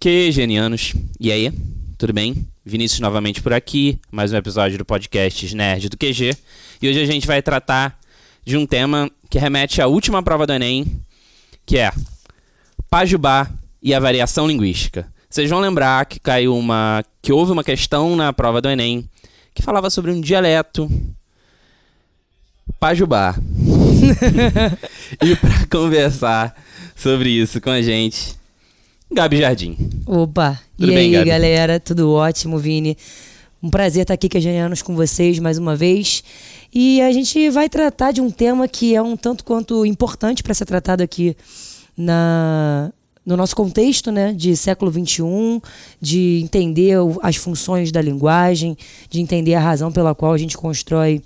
Que genianos. E aí? Tudo bem? Vinícius novamente por aqui, mais um episódio do podcast Nerd do QG. E hoje a gente vai tratar de um tema que remete à última prova do Enem, que é Pajubá e a variação linguística. Vocês vão lembrar que caiu uma. que houve uma questão na prova do Enem que falava sobre um dialeto. Pajubá. e para conversar sobre isso com a gente, Gabi Jardim. Opa, Tudo e bem, aí Gabi? galera, tudo ótimo, Vini? Um prazer estar aqui queijanianos com vocês mais uma vez. E a gente vai tratar de um tema que é um tanto quanto importante para ser tratado aqui na, no nosso contexto né, de século XXI, de entender as funções da linguagem, de entender a razão pela qual a gente constrói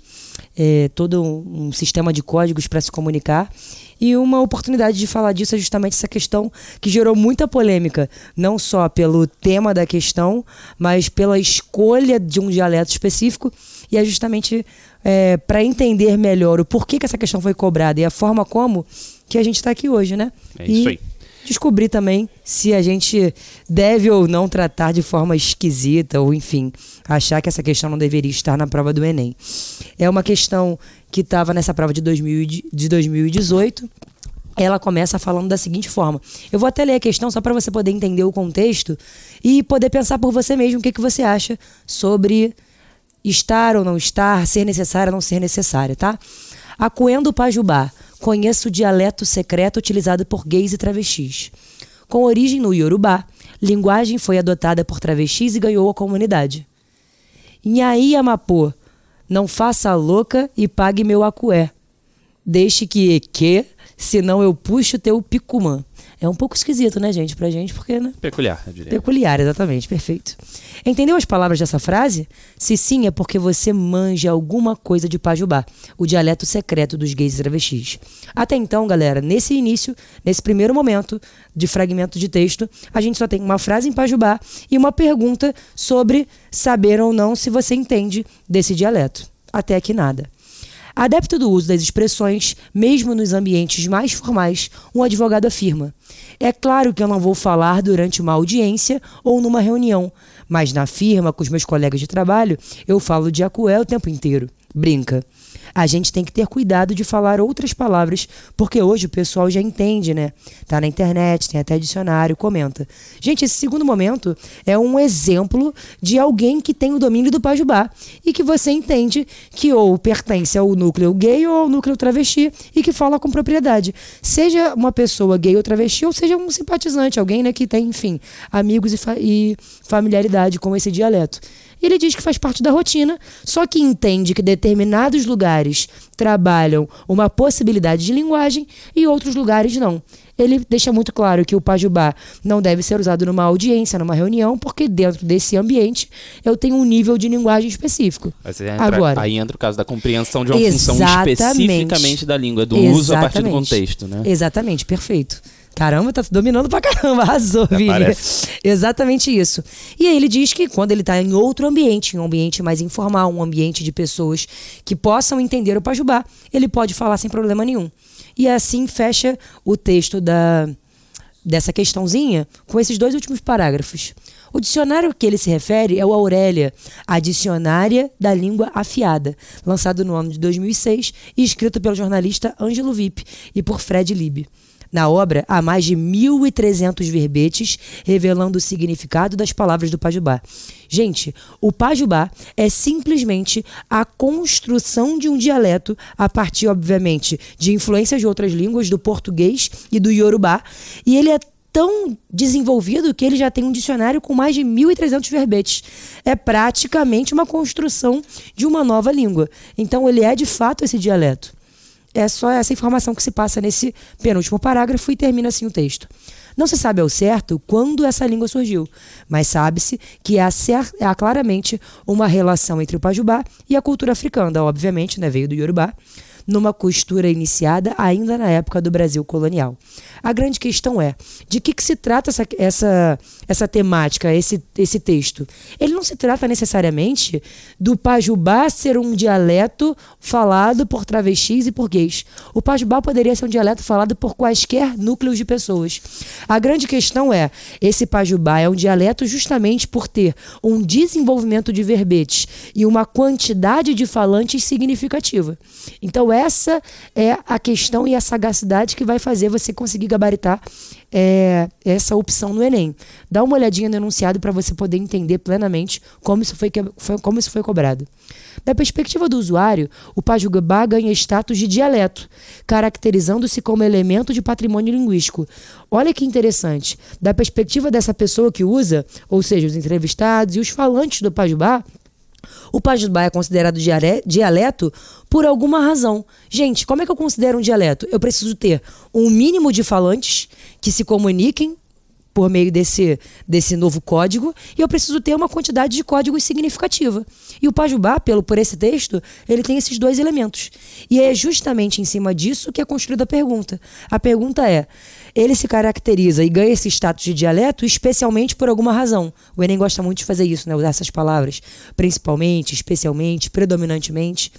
é, todo um sistema de códigos para se comunicar. E uma oportunidade de falar disso é justamente essa questão que gerou muita polêmica, não só pelo tema da questão, mas pela escolha de um dialeto específico. E é justamente para entender melhor o porquê que essa questão foi cobrada e a forma como que a gente está aqui hoje, né? É e isso aí. descobrir também se a gente deve ou não tratar de forma esquisita ou, enfim, achar que essa questão não deveria estar na prova do Enem. É uma questão que estava nessa prova de, 2000 e de- de 2018. Ela começa falando da seguinte forma. Eu vou até ler a questão só para você poder entender o contexto e poder pensar por você mesmo o que, que você acha sobre estar ou não estar, ser necessária ou não ser necessária, tá? Acuendo Pajubá, conheço o dialeto secreto utilizado por gays e travestis. Com origem no Yorubá, linguagem foi adotada por travestis e ganhou a comunidade. Nhaí Amapô, não faça a louca e pague meu acué. Deixe que que, senão eu puxo teu picumã. É um pouco esquisito, né, gente, pra gente, porque, né? Peculiar, eu diria. Peculiar, exatamente, perfeito. Entendeu as palavras dessa frase? Se sim, é porque você manja alguma coisa de Pajubá, o dialeto secreto dos gays e travestis. Até então, galera, nesse início, nesse primeiro momento de fragmento de texto, a gente só tem uma frase em Pajubá e uma pergunta sobre saber ou não se você entende desse dialeto. Até aqui nada. Adepto do uso das expressões, mesmo nos ambientes mais formais, um advogado afirma: É claro que eu não vou falar durante uma audiência ou numa reunião, mas na firma, com os meus colegas de trabalho, eu falo de acué o tempo inteiro. Brinca. A gente tem que ter cuidado de falar outras palavras, porque hoje o pessoal já entende, né? Tá na internet, tem até dicionário, comenta. Gente, esse segundo momento é um exemplo de alguém que tem o domínio do pajubá e que você entende que ou pertence ao núcleo gay ou ao núcleo travesti e que fala com propriedade. Seja uma pessoa gay ou travesti ou seja um simpatizante, alguém né, que tem, enfim, amigos e, fa- e familiaridade com esse dialeto. Ele diz que faz parte da rotina, só que entende que determinados lugares trabalham uma possibilidade de linguagem e outros lugares não. Ele deixa muito claro que o pajubá não deve ser usado numa audiência, numa reunião, porque dentro desse ambiente eu tenho um nível de linguagem específico. Entra- Agora. aí entra o caso da compreensão de uma função especificamente da língua, do uso a partir do contexto, né? Exatamente, perfeito. Caramba, tá dominando pra caramba, arrasou, Vini. Exatamente isso. E aí ele diz que quando ele tá em outro ambiente, em um ambiente mais informal, um ambiente de pessoas que possam entender o pajubá, ele pode falar sem problema nenhum. E assim fecha o texto da, dessa questãozinha com esses dois últimos parágrafos. O dicionário que ele se refere é o Aurélia, a Dicionária da Língua Afiada, lançado no ano de 2006 e escrito pelo jornalista Ângelo Vip e por Fred Lib. Na obra, há mais de 1.300 verbetes revelando o significado das palavras do Pajubá. Gente, o Pajubá é simplesmente a construção de um dialeto a partir, obviamente, de influências de outras línguas, do português e do iorubá, e ele é tão desenvolvido que ele já tem um dicionário com mais de 1.300 verbetes. É praticamente uma construção de uma nova língua. Então, ele é de fato esse dialeto. É só essa informação que se passa nesse penúltimo parágrafo e termina assim o texto. Não se sabe ao certo quando essa língua surgiu, mas sabe-se que há, há claramente uma relação entre o Pajubá e a cultura africana, obviamente, né, veio do Yorubá. Numa costura iniciada ainda na época do Brasil colonial. A grande questão é: de que, que se trata essa, essa, essa temática, esse, esse texto? Ele não se trata necessariamente do pajubá ser um dialeto falado por travestis e por gays. O pajubá poderia ser um dialeto falado por quaisquer núcleos de pessoas. A grande questão é: esse pajubá é um dialeto justamente por ter um desenvolvimento de verbetes e uma quantidade de falantes significativa. Então, essa é a questão e a sagacidade que vai fazer você conseguir gabaritar é, essa opção no Enem. Dá uma olhadinha no enunciado para você poder entender plenamente como isso foi, como isso foi cobrado. Da perspectiva do usuário, o Pajubá ganha status de dialeto, caracterizando-se como elemento de patrimônio linguístico. Olha que interessante. Da perspectiva dessa pessoa que usa, ou seja, os entrevistados e os falantes do Pajubá, o Pajubá é considerado dialeto por alguma razão. Gente, como é que eu considero um dialeto? Eu preciso ter um mínimo de falantes que se comuniquem por meio desse, desse novo código e eu preciso ter uma quantidade de códigos significativa. E o Pajubá, pelo, por esse texto, ele tem esses dois elementos. E é justamente em cima disso que é construída a pergunta. A pergunta é: ele se caracteriza e ganha esse status de dialeto especialmente por alguma razão. O Enem gosta muito de fazer isso, né? usar essas palavras. Principalmente, especialmente, predominantemente.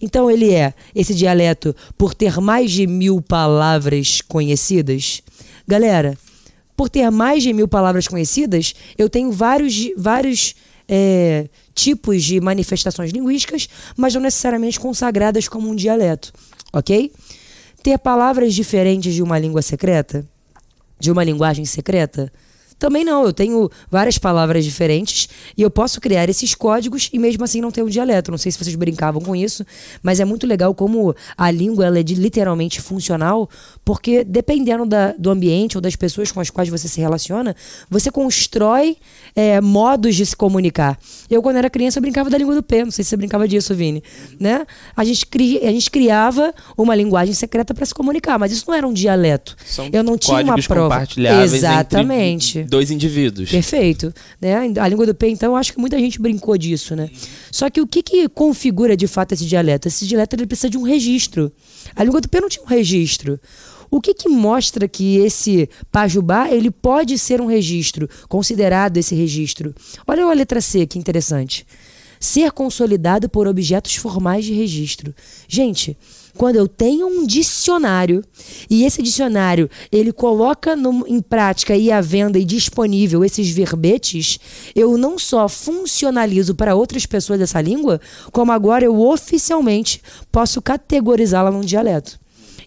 Então ele é esse dialeto por ter mais de mil palavras conhecidas? Galera, por ter mais de mil palavras conhecidas, eu tenho vários, vários é, tipos de manifestações linguísticas, mas não necessariamente consagradas como um dialeto, ok? Ter palavras diferentes de uma língua secreta, de uma linguagem secreta, também não, eu tenho várias palavras diferentes e eu posso criar esses códigos e mesmo assim não ter um dialeto. Não sei se vocês brincavam com isso, mas é muito legal como a língua ela é de, literalmente funcional, porque dependendo da, do ambiente ou das pessoas com as quais você se relaciona, você constrói é, modos de se comunicar. Eu, quando era criança, eu brincava da língua do P. Não sei se você brincava disso, Vini. Né? A, gente cri, a gente criava uma linguagem secreta para se comunicar, mas isso não era um dialeto. São eu não tinha uma prova. Exatamente dois indivíduos. Perfeito. Né? A língua do P, então, acho que muita gente brincou disso, né? Só que o que, que configura de fato esse dialeto? Esse dialeto ele precisa de um registro. A língua do P não tinha um registro. O que, que mostra que esse pajubá ele pode ser um registro, considerado esse registro? Olha a letra C, que interessante. Ser consolidado por objetos formais de registro. Gente, quando eu tenho um dicionário e esse dicionário ele coloca no, em prática e à venda e disponível esses verbetes, eu não só funcionalizo para outras pessoas dessa língua, como agora eu oficialmente posso categorizá-la num dialeto.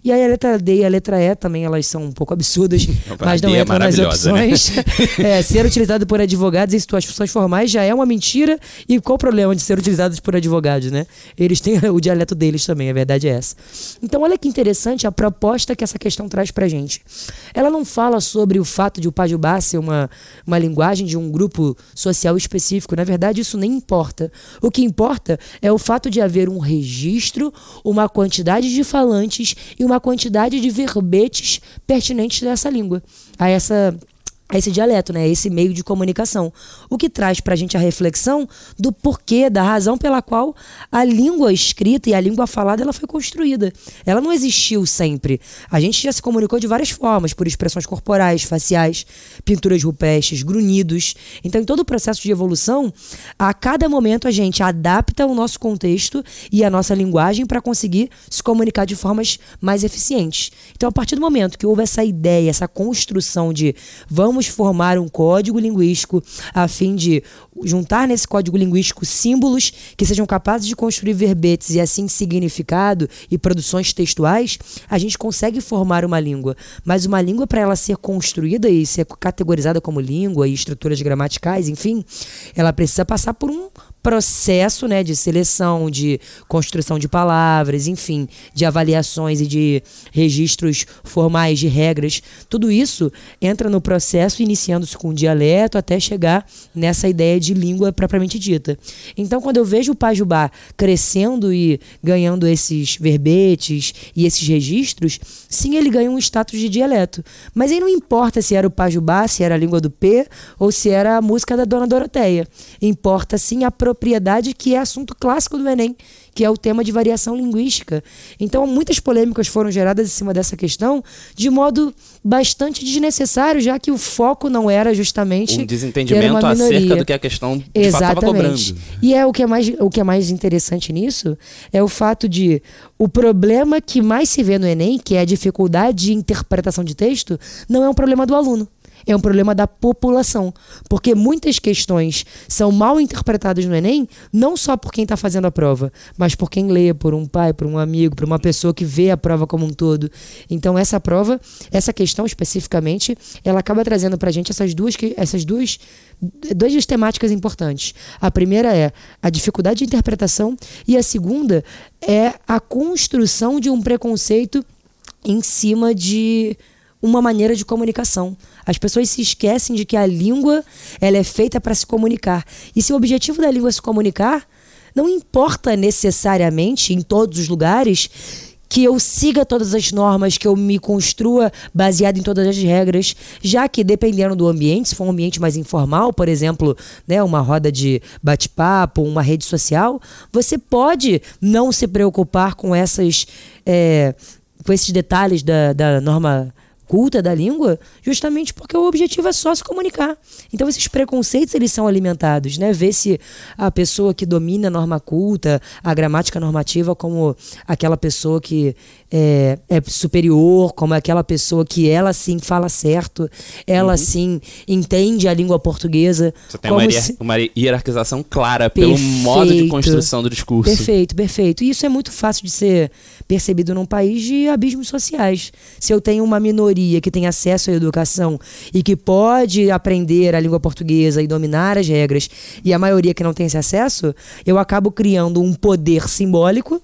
E aí a letra D e a letra E também elas são um pouco absurdas, mas não é entram nas né? opções. Né? é, ser utilizado por advogados em situações formais já é uma mentira. E qual o problema de ser utilizados por advogados, né? Eles têm o dialeto deles também, a verdade é essa. Então olha que interessante a proposta que essa questão traz pra gente. Ela não fala sobre o fato de o Pajubá ser uma, uma linguagem de um grupo social específico. Na verdade, isso nem importa. O que importa é o fato de haver um registro, uma quantidade de falantes e uma uma quantidade de verbetes pertinentes dessa língua, a essa esse dialeto, né, esse meio de comunicação. O que traz para a gente a reflexão do porquê, da razão pela qual a língua escrita e a língua falada ela foi construída. Ela não existiu sempre. A gente já se comunicou de várias formas, por expressões corporais, faciais, pinturas rupestres, grunhidos. Então, em todo o processo de evolução, a cada momento a gente adapta o nosso contexto e a nossa linguagem para conseguir se comunicar de formas mais eficientes. Então, a partir do momento que houve essa ideia, essa construção de vamos vamos formar um código linguístico a fim de juntar nesse código linguístico símbolos que sejam capazes de construir verbetes e assim significado e produções textuais, a gente consegue formar uma língua. Mas uma língua, para ela ser construída e ser categorizada como língua e estruturas gramaticais, enfim, ela precisa passar por um processo né, de seleção, de construção de palavras, enfim, de avaliações e de registros formais de regras. Tudo isso entra no processo iniciando-se com o dialeto até chegar nessa ideia de língua propriamente dita. Então, quando eu vejo o Pajubá crescendo e ganhando esses verbetes e esses registros, sim, ele ganha um status de dialeto. Mas aí não importa se era o Pajubá, se era a língua do P ou se era a música da Dona Doroteia. Importa sim a propriedade que é assunto clássico do Enem, que é o tema de variação linguística. Então, muitas polêmicas foram geradas em cima dessa questão de modo bastante desnecessário, já que o foco não era justamente um desentendimento acerca do que a questão de estava cobrando. E é o que é mais o que é mais interessante nisso é o fato de o problema que mais se vê no ENEM, que é a dificuldade de interpretação de texto, não é um problema do aluno é um problema da população. Porque muitas questões são mal interpretadas no Enem, não só por quem está fazendo a prova, mas por quem lê, por um pai, por um amigo, por uma pessoa que vê a prova como um todo. Então, essa prova, essa questão especificamente, ela acaba trazendo para a gente essas duas, essas duas, duas temáticas importantes. A primeira é a dificuldade de interpretação, e a segunda é a construção de um preconceito em cima de uma maneira de comunicação. As pessoas se esquecem de que a língua ela é feita para se comunicar. E se o objetivo da língua é se comunicar, não importa necessariamente em todos os lugares que eu siga todas as normas, que eu me construa baseado em todas as regras, já que dependendo do ambiente, se for um ambiente mais informal, por exemplo, né, uma roda de bate-papo, uma rede social, você pode não se preocupar com essas é, com esses detalhes da, da norma culta da língua, justamente porque o objetivo é só se comunicar. Então esses preconceitos eles são alimentados, né? Ver se a pessoa que domina a norma culta, a gramática normativa como aquela pessoa que é, é, superior, como aquela pessoa que ela sim fala certo, ela uhum. sim entende a língua portuguesa. Você tem uma, se... uma, hierarquização clara perfeito, pelo modo de construção do discurso. Perfeito, perfeito. E isso é muito fácil de ser percebido num país de abismos sociais. Se eu tenho uma minoria que tem acesso à educação e que pode aprender a língua portuguesa e dominar as regras, e a maioria que não tem esse acesso, eu acabo criando um poder simbólico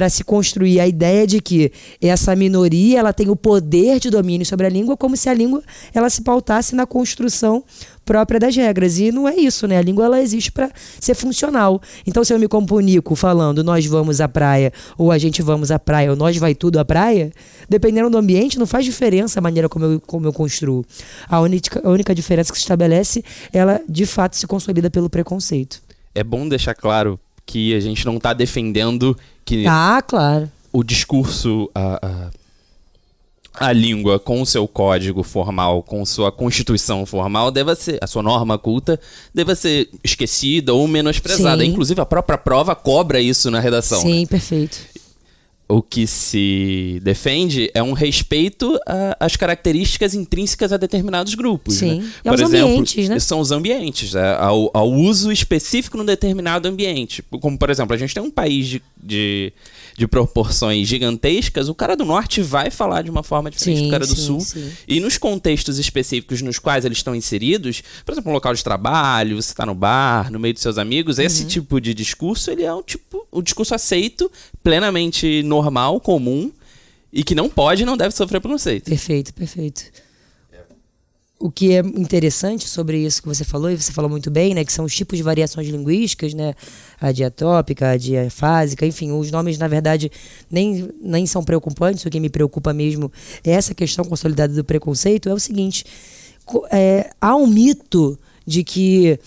para se construir a ideia de que essa minoria ela tem o poder de domínio sobre a língua, como se a língua ela se pautasse na construção própria das regras. E não é isso, né? A língua ela existe para ser funcional. Então, se eu me comunico falando nós vamos à praia, ou a gente vamos à praia, ou nós vai tudo à praia, dependendo do ambiente, não faz diferença a maneira como eu, como eu construo. A única, a única diferença que se estabelece, ela de fato se consolida pelo preconceito. É bom deixar claro que a gente não está defendendo que ah, claro. o discurso, a, a, a, língua com o seu código formal, com sua constituição formal, deva ser, a sua norma culta, deva ser esquecida ou menosprezada. Sim. Inclusive, a própria prova cobra isso na redação. Sim, né? perfeito o que se defende é um respeito às características intrínsecas a determinados grupos. Sim, né? e aos exemplo, ambientes, né? são os ambientes, é, ao, ao, uso específico num determinado ambiente. Como, por exemplo, a gente tem um país de, de, de, proporções gigantescas, o cara do norte vai falar de uma forma diferente sim, do cara do sim, sul. Sim. E nos contextos específicos nos quais eles estão inseridos, por exemplo, um local de trabalho, você está no bar, no meio dos seus amigos, uhum. esse tipo de discurso, ele é um tipo, um discurso aceito, plenamente normal normal, comum, e que não pode e não deve sofrer preconceito. Perfeito, perfeito. O que é interessante sobre isso que você falou, e você falou muito bem, né, que são os tipos de variações linguísticas, né, a diatópica, a diafásica, enfim, os nomes, na verdade, nem, nem são preocupantes, o que me preocupa mesmo é essa questão consolidada do preconceito, é o seguinte, é, há um mito de que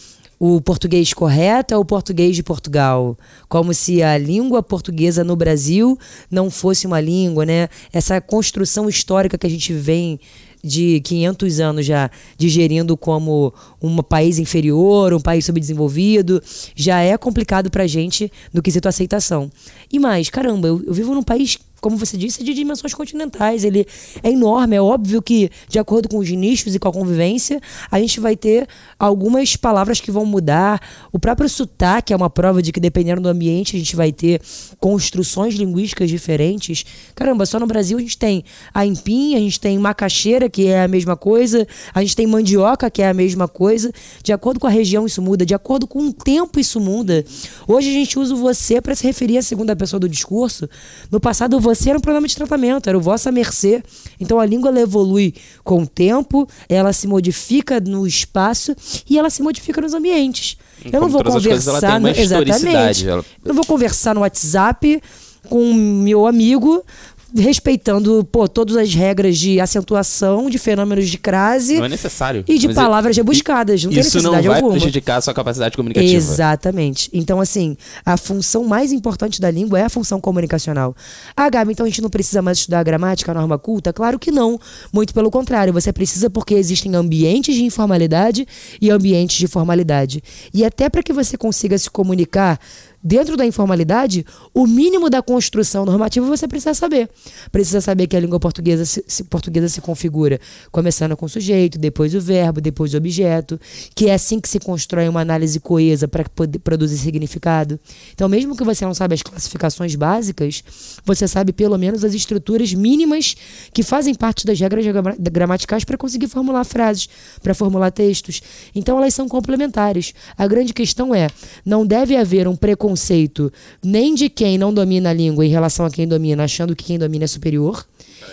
o português correto é o português de Portugal, como se a língua portuguesa no Brasil não fosse uma língua, né? Essa construção histórica que a gente vem de 500 anos já digerindo como um país inferior, um país subdesenvolvido, já é complicado pra gente no quesito aceitação. E mais, caramba, eu, eu vivo num país como você disse, é de dimensões continentais. Ele é enorme. É óbvio que, de acordo com os nichos e com a convivência, a gente vai ter algumas palavras que vão mudar. O próprio sotaque é uma prova de que, dependendo do ambiente, a gente vai ter construções linguísticas diferentes. Caramba, só no Brasil a gente tem a empim, a gente tem macaxeira, que é a mesma coisa, a gente tem mandioca, que é a mesma coisa. De acordo com a região, isso muda. De acordo com o tempo, isso muda. Hoje a gente usa o você para se referir à segunda pessoa do discurso. No passado, você você era um programa de tratamento, era o vossa mercê. Então a língua ela evolui com o tempo, ela se modifica no espaço e ela se modifica nos ambientes. eu não vou conversar no, exatamente. Ela... Eu não vou conversar no WhatsApp com meu amigo respeitando pô, todas as regras de acentuação, de fenômenos de crase. Não é necessário. E de Mas palavras rebuscadas. Não tem Isso não necessidade vai alguma. prejudicar a sua capacidade comunicativa. Exatamente. Então, assim, a função mais importante da língua é a função comunicacional. Ah, Gabi, então a gente não precisa mais estudar a gramática, a norma culta? Claro que não. Muito pelo contrário. Você precisa porque existem ambientes de informalidade e ambientes de formalidade. E até para que você consiga se comunicar dentro da informalidade, o mínimo da construção normativa você precisa saber. Precisa saber que a língua portuguesa se, se- portuguesa se configura começando com o sujeito, depois o verbo, depois o objeto, que é assim que se constrói uma análise coesa para produzir significado. Então, mesmo que você não saiba as classificações básicas, você sabe pelo menos as estruturas mínimas que fazem parte das regras gra- gramaticais para conseguir formular frases, para formular textos. Então, elas são complementares. A grande questão é: não deve haver um preconceito nem de quem não domina a língua em relação a quem domina, achando que quem domina é superior,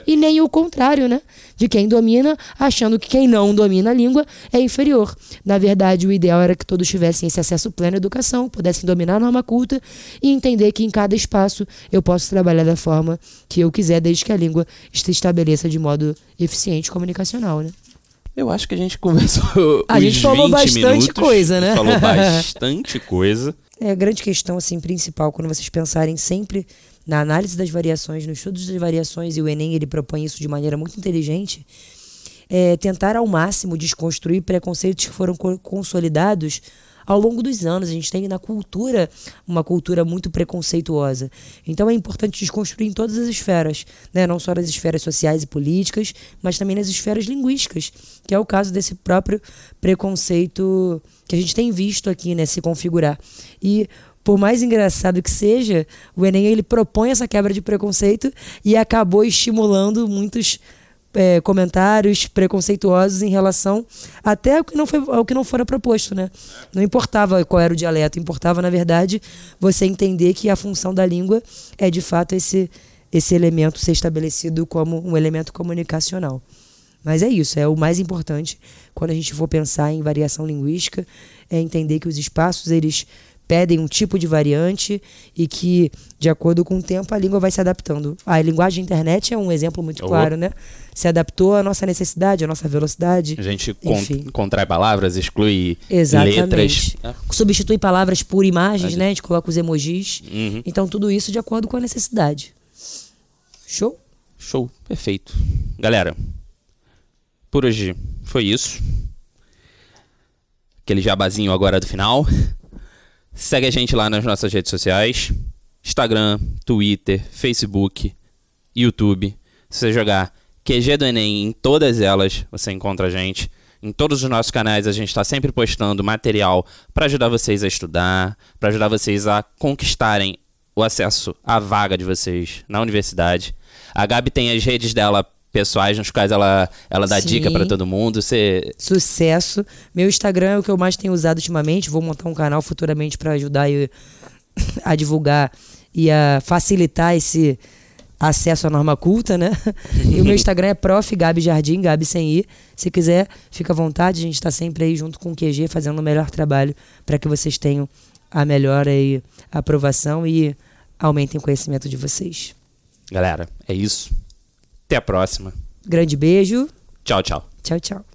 e nem o contrário, né? De quem domina, achando que quem não domina a língua é inferior. Na verdade, o ideal era que todos tivessem esse acesso pleno à educação, pudessem dominar a norma culta e entender que em cada espaço eu posso trabalhar da forma que eu quiser, desde que a língua se estabeleça de modo eficiente e comunicacional, né? Eu acho que a gente conversou. A gente falou 20 bastante minutos. coisa, né? Falou bastante coisa. É a grande questão assim principal quando vocês pensarem sempre na análise das variações, no estudo das variações e o Enem ele propõe isso de maneira muito inteligente, é tentar ao máximo desconstruir preconceitos que foram co- consolidados ao longo dos anos. A gente tem na cultura uma cultura muito preconceituosa. Então é importante desconstruir em todas as esferas, né? não só nas esferas sociais e políticas, mas também nas esferas linguísticas, que é o caso desse próprio preconceito que a gente tem visto aqui né, se configurar. E por mais engraçado que seja, o Enem ele propõe essa quebra de preconceito e acabou estimulando muitos é, comentários preconceituosos em relação até ao que não foi ao que não fora proposto, né? Não importava qual era o dialeto, importava na verdade você entender que a função da língua é de fato esse esse elemento ser estabelecido como um elemento comunicacional. Mas é isso, é o mais importante quando a gente for pensar em variação linguística, é entender que os espaços eles pedem um tipo de variante e que, de acordo com o tempo, a língua vai se adaptando. A linguagem da internet é um exemplo muito claro, né? Se adaptou à nossa necessidade, à nossa velocidade. A gente con- contrai palavras, exclui Exatamente. letras. É. Substitui palavras por imagens, Imagem. né? A gente coloca os emojis. Uhum. Então, tudo isso de acordo com a necessidade. Show? Show, perfeito. Galera, por hoje foi isso. Aquele jabazinho agora do final. Segue a gente lá nas nossas redes sociais: Instagram, Twitter, Facebook, YouTube. Se você jogar QG do Enem em todas elas, você encontra a gente. Em todos os nossos canais a gente está sempre postando material para ajudar vocês a estudar, para ajudar vocês a conquistarem o acesso à vaga de vocês na universidade. A Gabi tem as redes dela pessoais, nos quais ela, ela dá Sim. dica para todo mundo. Você Sucesso. Meu Instagram é o que eu mais tenho usado ultimamente. Vou montar um canal futuramente para ajudar eu a divulgar e a facilitar esse acesso à norma culta, né? E o meu Instagram é prof. Gabi Jardim, Gabi sem i. Se quiser, fica à vontade. A gente está sempre aí junto com o QG fazendo o melhor trabalho para que vocês tenham a melhor aí, aprovação e aumentem o conhecimento de vocês. Galera, é isso. Até a próxima. Grande beijo. Tchau, tchau. Tchau, tchau.